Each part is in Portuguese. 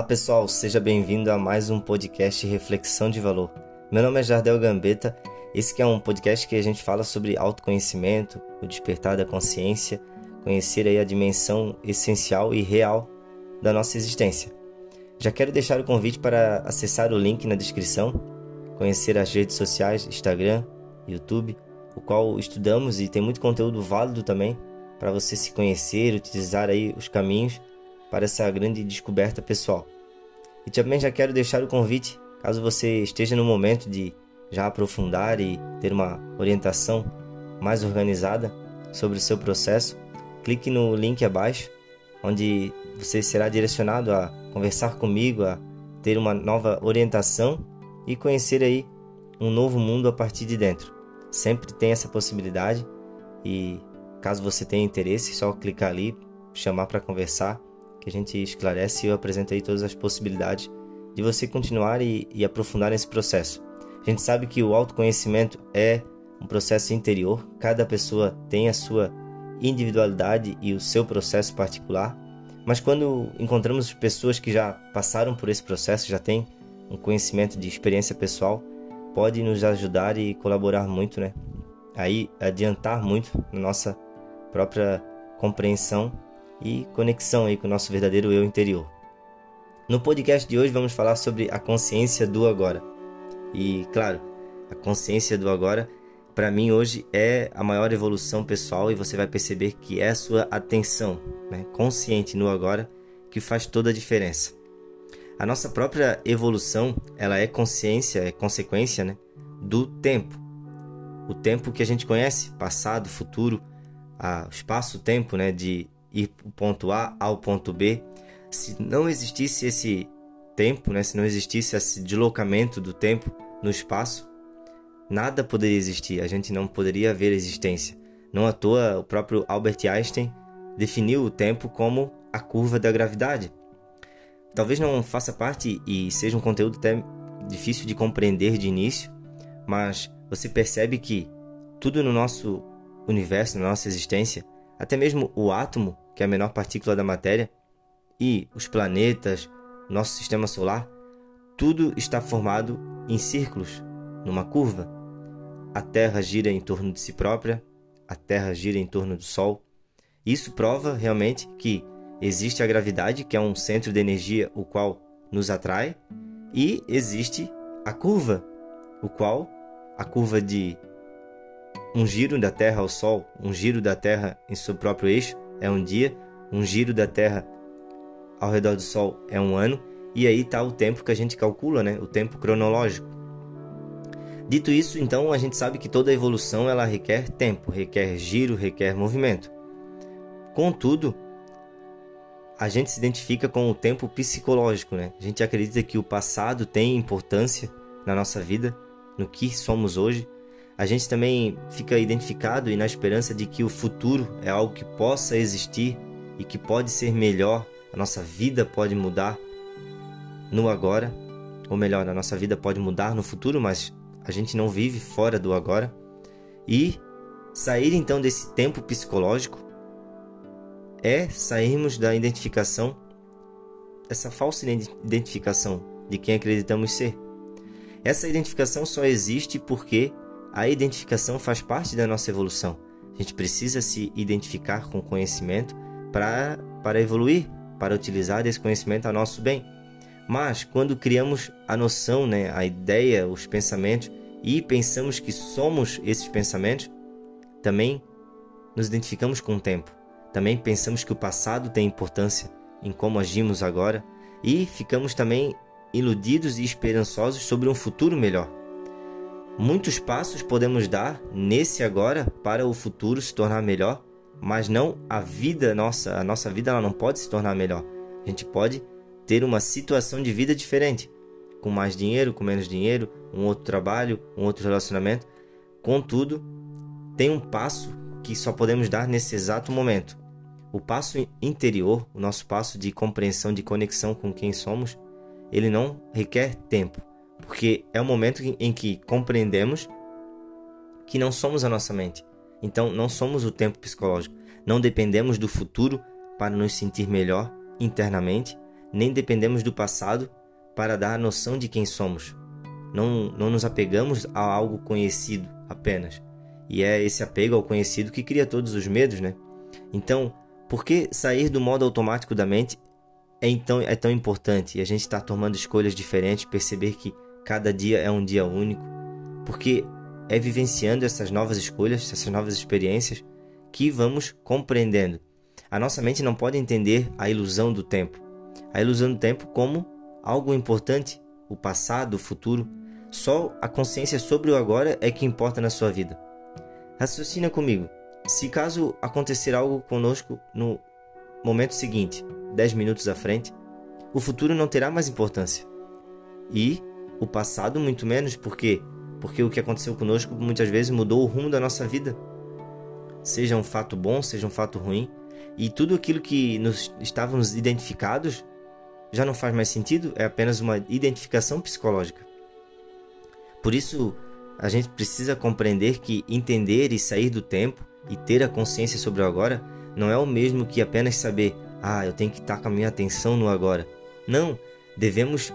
Olá pessoal, seja bem-vindo a mais um podcast Reflexão de Valor. Meu nome é Jardel Gambetta, esse é um podcast que a gente fala sobre autoconhecimento, o despertar da consciência, conhecer aí a dimensão essencial e real da nossa existência. Já quero deixar o convite para acessar o link na descrição, conhecer as redes sociais, Instagram, YouTube, o qual estudamos e tem muito conteúdo válido também para você se conhecer, utilizar aí os caminhos para essa grande descoberta pessoal. E também já quero deixar o convite, caso você esteja no momento de já aprofundar e ter uma orientação mais organizada sobre o seu processo, clique no link abaixo, onde você será direcionado a conversar comigo, a ter uma nova orientação e conhecer aí um novo mundo a partir de dentro. Sempre tem essa possibilidade e caso você tenha interesse, é só clicar ali, chamar para conversar que a gente esclarece e eu apresentei todas as possibilidades de você continuar e, e aprofundar nesse processo. A gente sabe que o autoconhecimento é um processo interior, cada pessoa tem a sua individualidade e o seu processo particular, mas quando encontramos pessoas que já passaram por esse processo, já têm um conhecimento de experiência pessoal, pode nos ajudar e colaborar muito, né? Aí adiantar muito na nossa própria compreensão e conexão aí com o nosso verdadeiro eu interior. No podcast de hoje vamos falar sobre a consciência do agora. E claro, a consciência do agora para mim hoje é a maior evolução pessoal e você vai perceber que é a sua atenção, né, consciente no agora, que faz toda a diferença. A nossa própria evolução, ela é consciência, é consequência, né, do tempo. O tempo que a gente conhece, passado, futuro, o espaço-tempo, né, de ir do ponto A ao ponto B, se não existisse esse tempo, né, se não existisse esse deslocamento do tempo no espaço, nada poderia existir, a gente não poderia ver a existência. Não à toa, o próprio Albert Einstein definiu o tempo como a curva da gravidade. Talvez não faça parte e seja um conteúdo até difícil de compreender de início, mas você percebe que tudo no nosso universo, na nossa existência, até mesmo o átomo, que é a menor partícula da matéria, e os planetas, nosso sistema solar, tudo está formado em círculos, numa curva. A Terra gira em torno de si própria, a Terra gira em torno do Sol. Isso prova realmente que existe a gravidade, que é um centro de energia o qual nos atrai, e existe a curva, o qual a curva de um giro da Terra ao Sol, um giro da Terra em seu próprio eixo é um dia, um giro da Terra ao redor do Sol é um ano, e aí está o tempo que a gente calcula, né? o tempo cronológico. Dito isso, então, a gente sabe que toda evolução ela requer tempo, requer giro, requer movimento. Contudo, a gente se identifica com o tempo psicológico, né? A gente acredita que o passado tem importância na nossa vida, no que somos hoje, a gente também fica identificado e na esperança de que o futuro é algo que possa existir e que pode ser melhor, a nossa vida pode mudar no agora, ou melhor, a nossa vida pode mudar no futuro, mas a gente não vive fora do agora. E sair então desse tempo psicológico é sairmos da identificação, essa falsa identificação de quem acreditamos ser. Essa identificação só existe porque a identificação faz parte da nossa evolução. A gente precisa se identificar com conhecimento para, para evoluir, para utilizar esse conhecimento a nosso bem. Mas quando criamos a noção, né, a ideia, os pensamentos e pensamos que somos esses pensamentos, também nos identificamos com o tempo. Também pensamos que o passado tem importância em como agimos agora e ficamos também iludidos e esperançosos sobre um futuro melhor. Muitos passos podemos dar nesse agora para o futuro se tornar melhor, mas não a vida nossa, a nossa vida ela não pode se tornar melhor. A gente pode ter uma situação de vida diferente, com mais dinheiro, com menos dinheiro, um outro trabalho, um outro relacionamento. Contudo, tem um passo que só podemos dar nesse exato momento. O passo interior, o nosso passo de compreensão, de conexão com quem somos, ele não requer tempo porque é o momento em que compreendemos que não somos a nossa mente. Então, não somos o tempo psicológico. Não dependemos do futuro para nos sentir melhor internamente, nem dependemos do passado para dar a noção de quem somos. Não, não nos apegamos a algo conhecido apenas. E é esse apego ao conhecido que cria todos os medos, né? Então, por que sair do modo automático da mente é, então, é tão importante? E a gente está tomando escolhas diferentes, perceber que cada dia é um dia único. Porque é vivenciando essas novas escolhas, essas novas experiências, que vamos compreendendo. A nossa mente não pode entender a ilusão do tempo. A ilusão do tempo como algo importante, o passado, o futuro. Só a consciência sobre o agora é que importa na sua vida. Raciocina comigo. Se caso acontecer algo conosco no momento seguinte, 10 minutos à frente, o futuro não terá mais importância. E o passado muito menos, porque porque o que aconteceu conosco muitas vezes mudou o rumo da nossa vida. Seja um fato bom, seja um fato ruim, e tudo aquilo que nos estávamos identificados já não faz mais sentido, é apenas uma identificação psicológica. Por isso, a gente precisa compreender que entender e sair do tempo e ter a consciência sobre o agora não é o mesmo que apenas saber, ah, eu tenho que estar com a minha atenção no agora. Não, devemos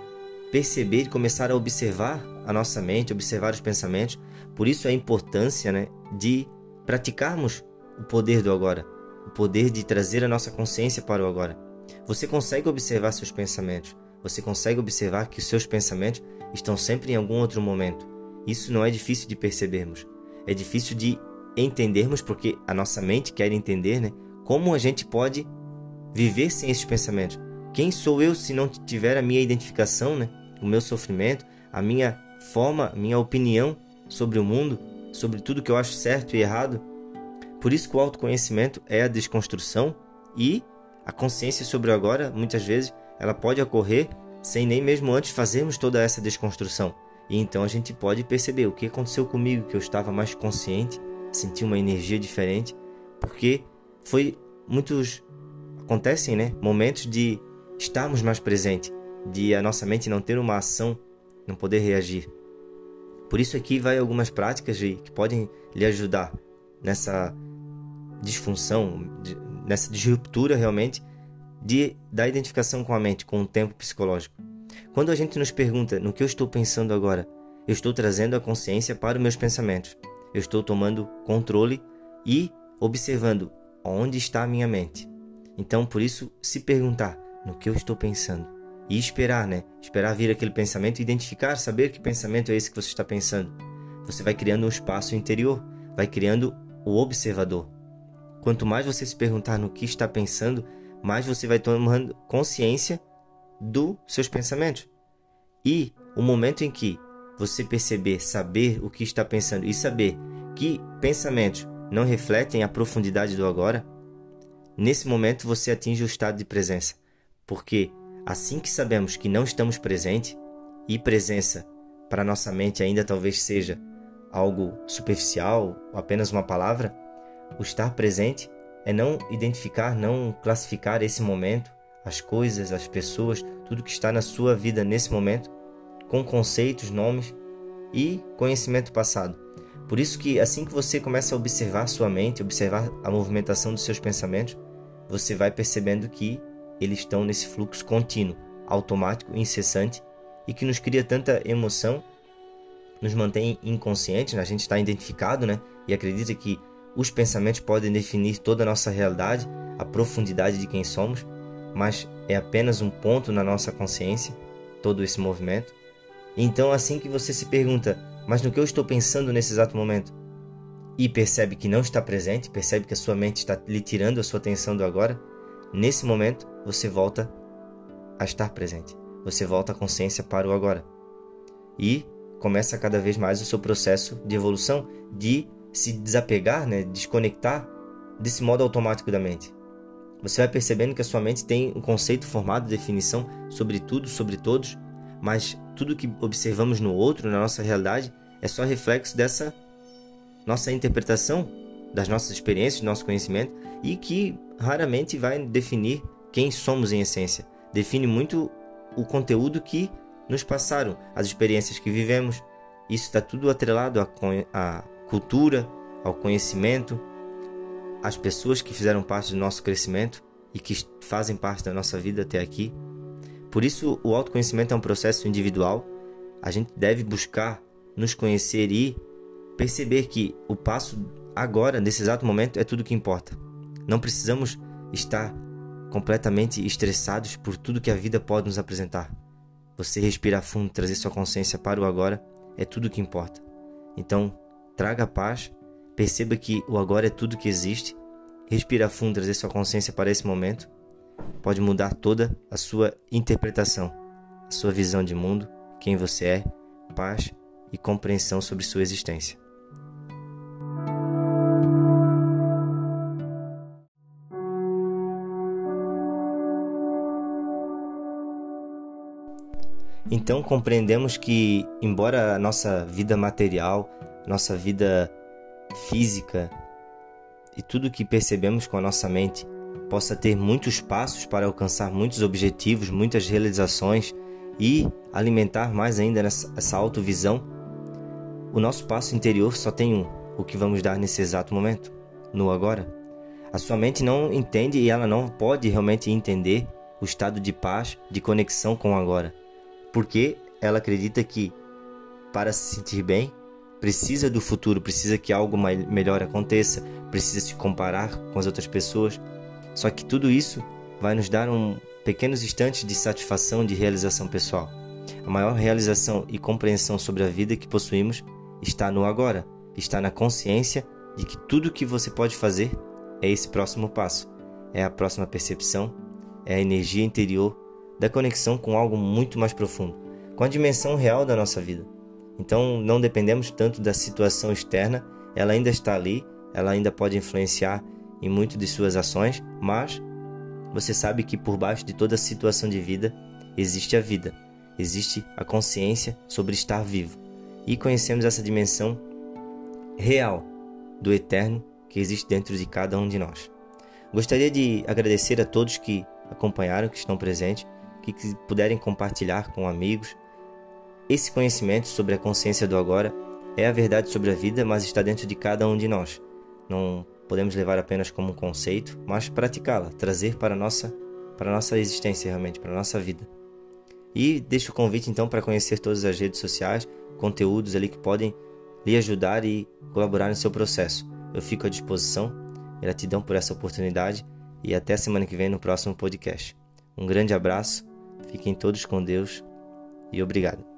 perceber e começar a observar a nossa mente, observar os pensamentos. Por isso a importância né, de praticarmos o poder do agora, o poder de trazer a nossa consciência para o agora. Você consegue observar seus pensamentos, você consegue observar que os seus pensamentos estão sempre em algum outro momento. Isso não é difícil de percebermos, é difícil de entendermos porque a nossa mente quer entender né, como a gente pode viver sem esses pensamentos. Quem sou eu se não tiver a minha identificação, né, o meu sofrimento, a minha forma, minha opinião sobre o mundo, sobre tudo que eu acho certo e errado. Por isso que o autoconhecimento é a desconstrução e a consciência sobre o agora, muitas vezes, ela pode ocorrer sem nem mesmo antes fazermos toda essa desconstrução. E então a gente pode perceber o que aconteceu comigo, que eu estava mais consciente, senti uma energia diferente, porque foi muitos acontecem, né, momentos de estarmos mais presentes, de a nossa mente não ter uma ação não poder reagir. Por isso aqui vai algumas práticas que podem lhe ajudar nessa disfunção, nessa disruptura realmente de, da identificação com a mente, com o tempo psicológico. Quando a gente nos pergunta no que eu estou pensando agora, eu estou trazendo a consciência para os meus pensamentos. Eu estou tomando controle e observando onde está a minha mente. Então, por isso, se perguntar no que eu estou pensando, e esperar, né? Esperar vir aquele pensamento, identificar, saber que pensamento é esse que você está pensando. Você vai criando um espaço interior, vai criando o observador. Quanto mais você se perguntar no que está pensando, mais você vai tomando consciência dos seus pensamentos. E o momento em que você perceber, saber o que está pensando e saber que pensamentos não refletem a profundidade do agora, nesse momento você atinge o estado de presença, porque Assim que sabemos que não estamos presentes, e presença para nossa mente ainda talvez seja algo superficial, ou apenas uma palavra, o estar presente é não identificar, não classificar esse momento, as coisas, as pessoas, tudo que está na sua vida nesse momento, com conceitos, nomes e conhecimento passado. Por isso que assim que você começa a observar sua mente, observar a movimentação dos seus pensamentos, você vai percebendo que eles estão nesse fluxo contínuo, automático, incessante e que nos cria tanta emoção, nos mantém inconscientes, né? a gente está identificado né? e acredita que os pensamentos podem definir toda a nossa realidade, a profundidade de quem somos, mas é apenas um ponto na nossa consciência, todo esse movimento. Então, assim que você se pergunta, mas no que eu estou pensando nesse exato momento? E percebe que não está presente, percebe que a sua mente está lhe tirando a sua atenção do agora, nesse momento você volta a estar presente. Você volta a consciência para o agora. E começa cada vez mais o seu processo de evolução, de se desapegar, né, desconectar desse modo automático da mente. Você vai percebendo que a sua mente tem um conceito formado, definição sobre tudo, sobre todos, mas tudo que observamos no outro, na nossa realidade, é só reflexo dessa nossa interpretação das nossas experiências, do nosso conhecimento e que raramente vai definir quem somos em essência. Define muito o conteúdo que nos passaram, as experiências que vivemos. Isso está tudo atrelado à, à cultura, ao conhecimento, às pessoas que fizeram parte do nosso crescimento e que fazem parte da nossa vida até aqui. Por isso, o autoconhecimento é um processo individual. A gente deve buscar nos conhecer e perceber que o passo agora, nesse exato momento, é tudo que importa. Não precisamos estar completamente estressados por tudo que a vida pode nos apresentar. Você respirar fundo, trazer sua consciência para o agora é tudo que importa. Então, traga paz, perceba que o agora é tudo que existe, respira fundo, trazer sua consciência para esse momento, pode mudar toda a sua interpretação, a sua visão de mundo, quem você é, paz e compreensão sobre sua existência. Então compreendemos que, embora a nossa vida material, nossa vida física e tudo que percebemos com a nossa mente possa ter muitos passos para alcançar muitos objetivos, muitas realizações e alimentar mais ainda essa, essa autovisão, o nosso passo interior só tem um, o que vamos dar nesse exato momento, no agora. A sua mente não entende e ela não pode realmente entender o estado de paz, de conexão com o agora porque ela acredita que para se sentir bem precisa do futuro, precisa que algo melhor aconteça, precisa se comparar com as outras pessoas. Só que tudo isso vai nos dar um pequenos instantes de satisfação, de realização pessoal. A maior realização e compreensão sobre a vida que possuímos está no agora, está na consciência de que tudo que você pode fazer é esse próximo passo, é a próxima percepção, é a energia interior da conexão com algo muito mais profundo, com a dimensão real da nossa vida. Então não dependemos tanto da situação externa, ela ainda está ali, ela ainda pode influenciar em muito de suas ações, mas você sabe que por baixo de toda situação de vida existe a vida, existe a consciência sobre estar vivo. E conhecemos essa dimensão real do eterno que existe dentro de cada um de nós. Gostaria de agradecer a todos que acompanharam, que estão presentes que puderem compartilhar com amigos. Esse conhecimento sobre a consciência do agora é a verdade sobre a vida, mas está dentro de cada um de nós. Não podemos levar apenas como um conceito, mas praticá-la, trazer para a nossa, para a nossa existência realmente, para a nossa vida. E deixo o convite então para conhecer todas as redes sociais, conteúdos ali que podem lhe ajudar e colaborar no seu processo. Eu fico à disposição. Gratidão por essa oportunidade e até semana que vem no próximo podcast. Um grande abraço Fiquem todos com Deus e obrigado.